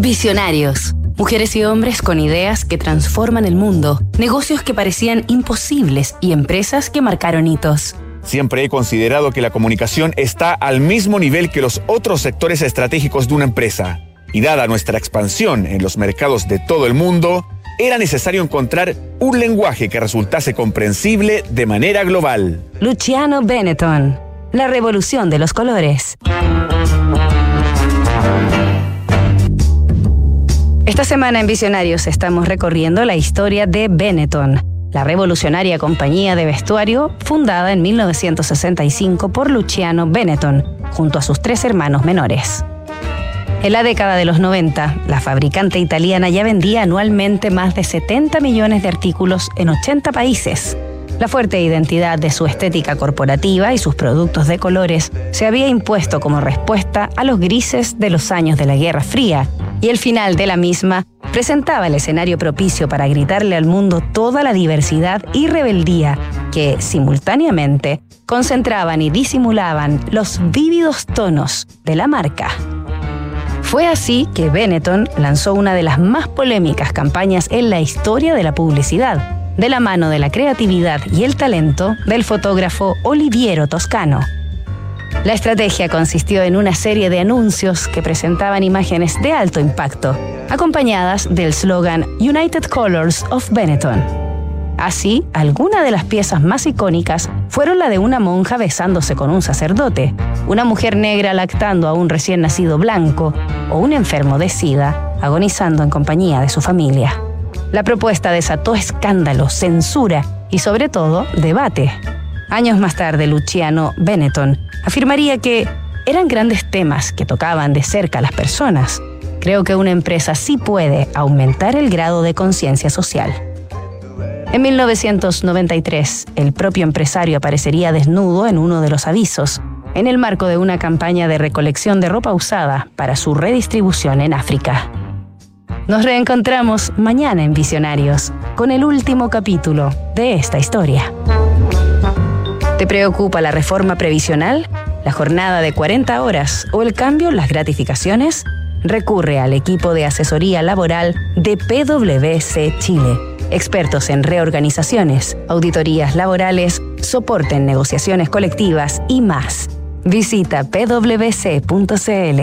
Visionarios. Mujeres y hombres con ideas que transforman el mundo, negocios que parecían imposibles y empresas que marcaron hitos. Siempre he considerado que la comunicación está al mismo nivel que los otros sectores estratégicos de una empresa. Y dada nuestra expansión en los mercados de todo el mundo, era necesario encontrar un lenguaje que resultase comprensible de manera global. Luciano Benetton. La revolución de los colores. Esta semana en Visionarios estamos recorriendo la historia de Benetton, la revolucionaria compañía de vestuario fundada en 1965 por Luciano Benetton, junto a sus tres hermanos menores. En la década de los 90, la fabricante italiana ya vendía anualmente más de 70 millones de artículos en 80 países. La fuerte identidad de su estética corporativa y sus productos de colores se había impuesto como respuesta a los grises de los años de la Guerra Fría, y el final de la misma presentaba el escenario propicio para gritarle al mundo toda la diversidad y rebeldía que, simultáneamente, concentraban y disimulaban los vívidos tonos de la marca. Fue así que Benetton lanzó una de las más polémicas campañas en la historia de la publicidad, de la mano de la creatividad y el talento del fotógrafo Oliviero Toscano. La estrategia consistió en una serie de anuncios que presentaban imágenes de alto impacto, acompañadas del slogan United Colors of Benetton. Así, algunas de las piezas más icónicas fueron la de una monja besándose con un sacerdote, una mujer negra lactando a un recién nacido blanco o un enfermo de sida agonizando en compañía de su familia. La propuesta desató escándalo, censura y sobre todo debate. Años más tarde, Luciano Benetton afirmaría que eran grandes temas que tocaban de cerca a las personas. Creo que una empresa sí puede aumentar el grado de conciencia social. En 1993, el propio empresario aparecería desnudo en uno de los avisos, en el marco de una campaña de recolección de ropa usada para su redistribución en África. Nos reencontramos mañana en Visionarios con el último capítulo de esta historia. ¿Te preocupa la reforma previsional, la jornada de 40 horas o el cambio en las gratificaciones? Recurre al equipo de asesoría laboral de PwC Chile expertos en reorganizaciones, auditorías laborales, soporte en negociaciones colectivas y más. Visita pwc.cl.